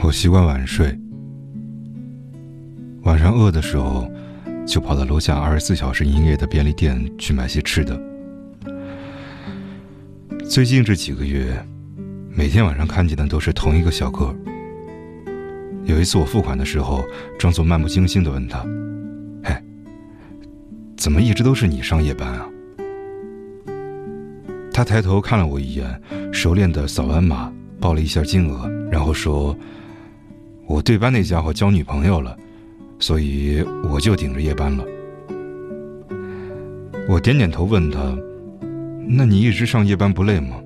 我习惯晚睡，晚上饿的时候，就跑到楼下二十四小时营业的便利店去买些吃的。最近这几个月，每天晚上看见的都是同一个小哥。有一次我付款的时候，装作漫不经心的问他：“嘿，怎么一直都是你上夜班啊？”他抬头看了我一眼，熟练的扫完码，报了一下金额，然后说。我对班那家伙交女朋友了，所以我就顶着夜班了。我点点头，问他：“那你一直上夜班不累吗？”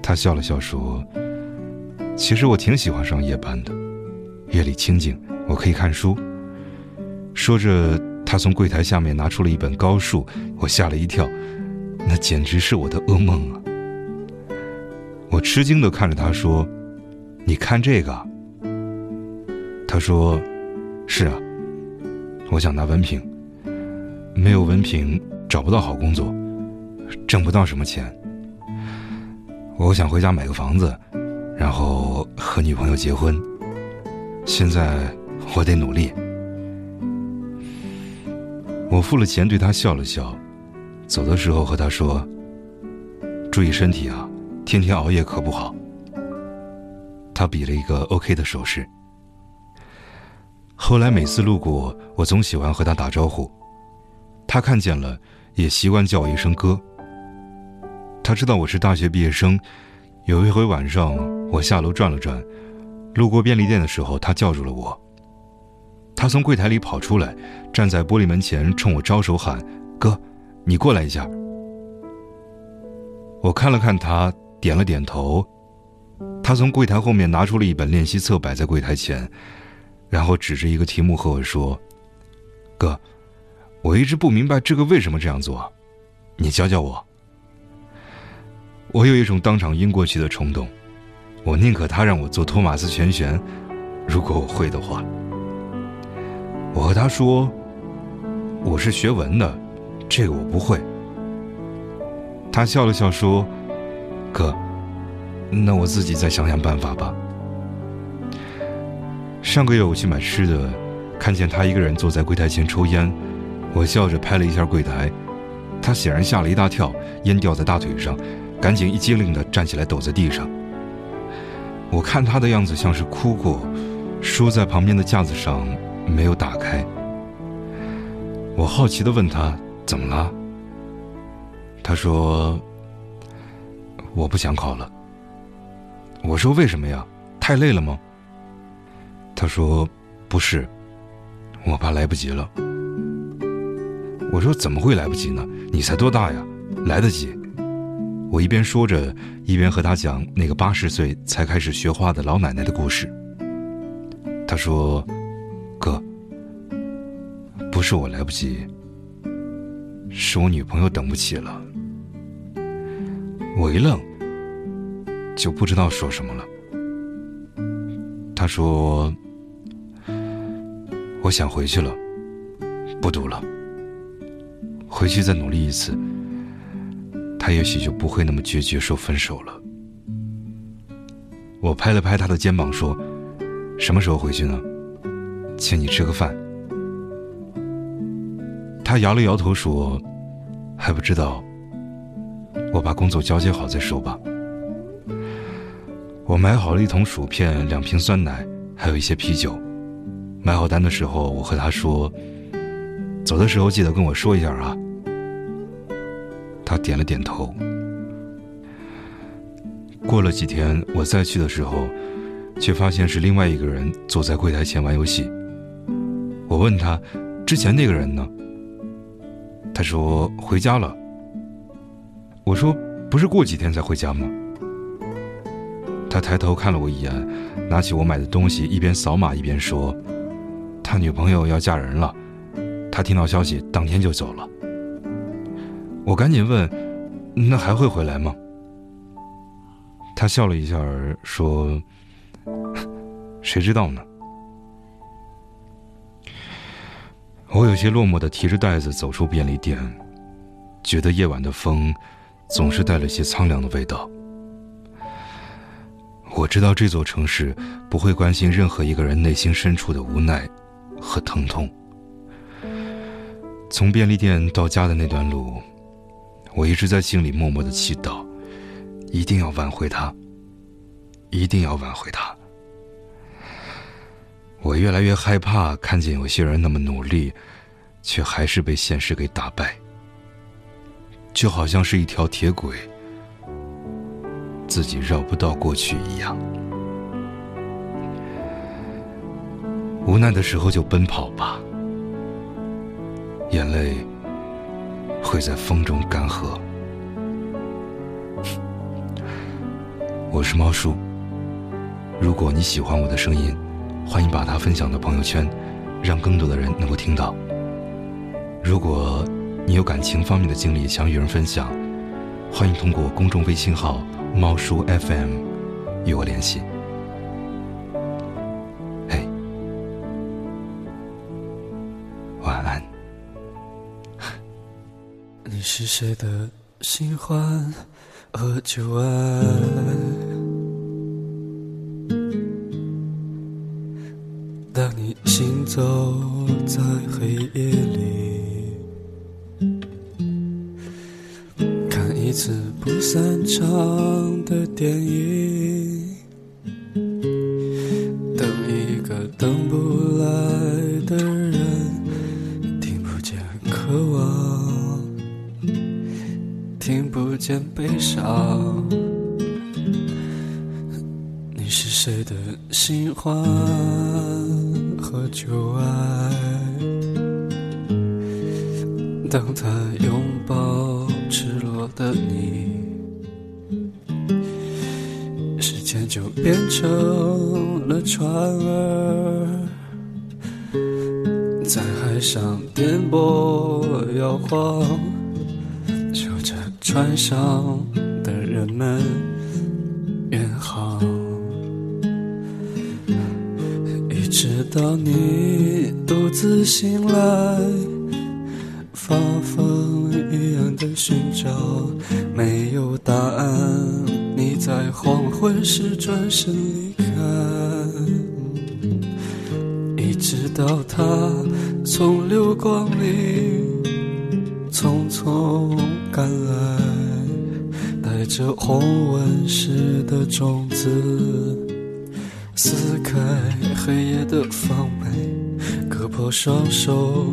他笑了笑说：“其实我挺喜欢上夜班的，夜里清静，我可以看书。”说着，他从柜台下面拿出了一本高数，我吓了一跳，那简直是我的噩梦啊！我吃惊的看着他说。你看这个，他说：“是啊，我想拿文凭，没有文凭找不到好工作，挣不到什么钱。我想回家买个房子，然后和女朋友结婚。现在我得努力。”我付了钱，对他笑了笑，走的时候和他说：“注意身体啊，天天熬夜可不好。”他比了一个 OK 的手势。后来每次路过，我总喜欢和他打招呼，他看见了也习惯叫我一声哥。他知道我是大学毕业生，有一回晚上我下楼转了转，路过便利店的时候，他叫住了我。他从柜台里跑出来，站在玻璃门前冲我招手喊：“哥，你过来一下。”我看了看他，点了点头。他从柜台后面拿出了一本练习册，摆在柜台前，然后指着一个题目和我说：“哥，我一直不明白这个为什么这样做，你教教我。”我有一种当场晕过去的冲动，我宁可他让我做托马斯全旋，如果我会的话。我和他说：“我是学文的，这个我不会。”他笑了笑说：“哥。”那我自己再想想办法吧。上个月我去买吃的，看见他一个人坐在柜台前抽烟，我笑着拍了一下柜台，他显然吓了一大跳，烟掉在大腿上，赶紧一激灵的站起来抖在地上。我看他的样子像是哭过，书在旁边的架子上没有打开。我好奇的问他怎么了，他说我不想考了。我说：“为什么呀？太累了吗？”他说：“不是，我怕来不及了。”我说：“怎么会来不及呢？你才多大呀，来得及。”我一边说着，一边和他讲那个八十岁才开始学画的老奶奶的故事。他说：“哥，不是我来不及，是我女朋友等不起了。”我一愣。就不知道说什么了。他说：“我想回去了，不读了，回去再努力一次，他也许就不会那么决绝说分手了。”我拍了拍他的肩膀说：“什么时候回去呢？请你吃个饭。”他摇了摇头说：“还不知道，我把工作交接好再说吧。”我买好了一桶薯片、两瓶酸奶，还有一些啤酒。买好单的时候，我和他说：“走的时候记得跟我说一下啊。”他点了点头。过了几天，我再去的时候，却发现是另外一个人坐在柜台前玩游戏。我问他：“之前那个人呢？”他说：“回家了。”我说：“不是过几天才回家吗？”他抬头看了我一眼，拿起我买的东西，一边扫码一边说：“他女朋友要嫁人了，他听到消息当天就走了。”我赶紧问：“那还会回来吗？”他笑了一下说：“谁知道呢？”我有些落寞的提着袋子走出便利店，觉得夜晚的风总是带了些苍凉的味道。我知道这座城市不会关心任何一个人内心深处的无奈和疼痛。从便利店到家的那段路，我一直在心里默默的祈祷，一定要挽回他，一定要挽回他。我越来越害怕看见有些人那么努力，却还是被现实给打败，就好像是一条铁轨，自己绕不到过去一样。无奈的时候就奔跑吧。眼泪会在风中干涸。我是猫叔，如果你喜欢我的声音，欢迎把它分享到朋友圈，让更多的人能够听到。如果你有感情方面的经历想与人分享，欢迎通过公众微信号“猫叔 FM” 与我联系。晚安 你是谁的新欢和旧爱？当你行走在黑夜里，一次不散场的电影，等一个等不来的人，听不见渴望。听不见悲伤，你是谁的新欢和旧爱？当他拥抱赤裸的你，时间就变成了船儿，在海上颠簸摇晃。守着船上的人们远航，一直到你独自醒来，发疯的寻找，没有答案。你在黄昏时转身离开，一直到他从流光里匆匆赶来。带着红纹石的种子，撕开黑夜的防备，割破双手，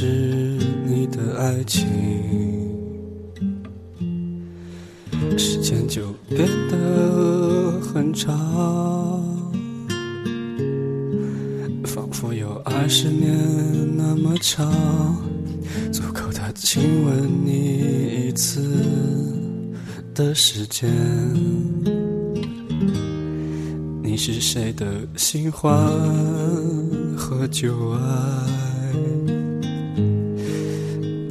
是你的爱情，时间就变得很长，仿佛有二十年那么长，足够他亲吻你一次。的时间，你是谁的新欢和旧爱？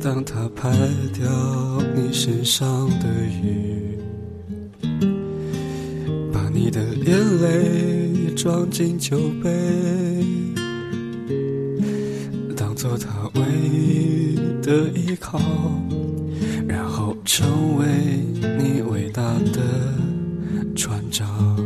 当他拍掉你身上的雨，把你的眼泪装进酒杯，当做他唯一的依靠。然后成为你伟大的船长，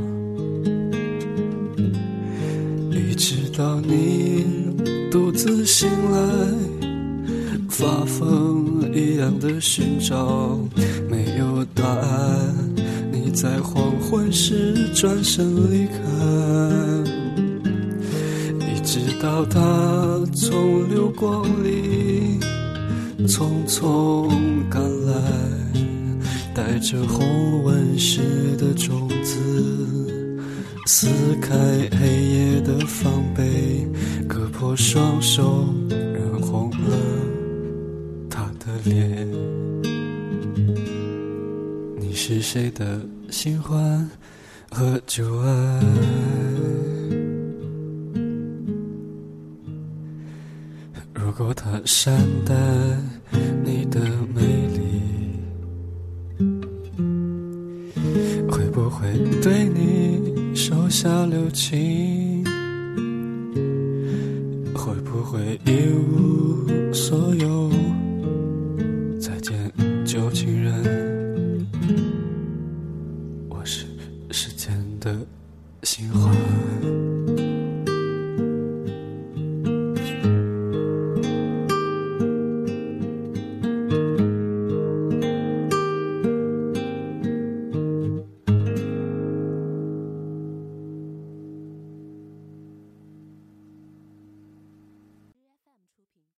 是。转身离开。一直到他从流光里匆匆赶来，带着红纹石的种子，撕开黑夜的防备，割破双手，谁的新欢和旧爱？如果他善待你的美丽，会不会对你手下留情？喜欢